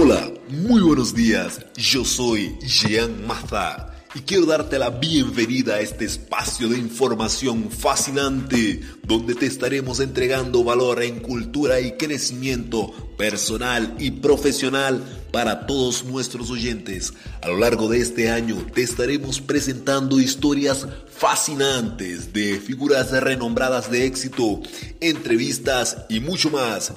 Hola, muy buenos días. Yo soy Jean Maza y quiero darte la bienvenida a este espacio de información fascinante donde te estaremos entregando valor en cultura y crecimiento personal y profesional para todos nuestros oyentes. A lo largo de este año te estaremos presentando historias fascinantes de figuras renombradas de éxito, entrevistas y mucho más.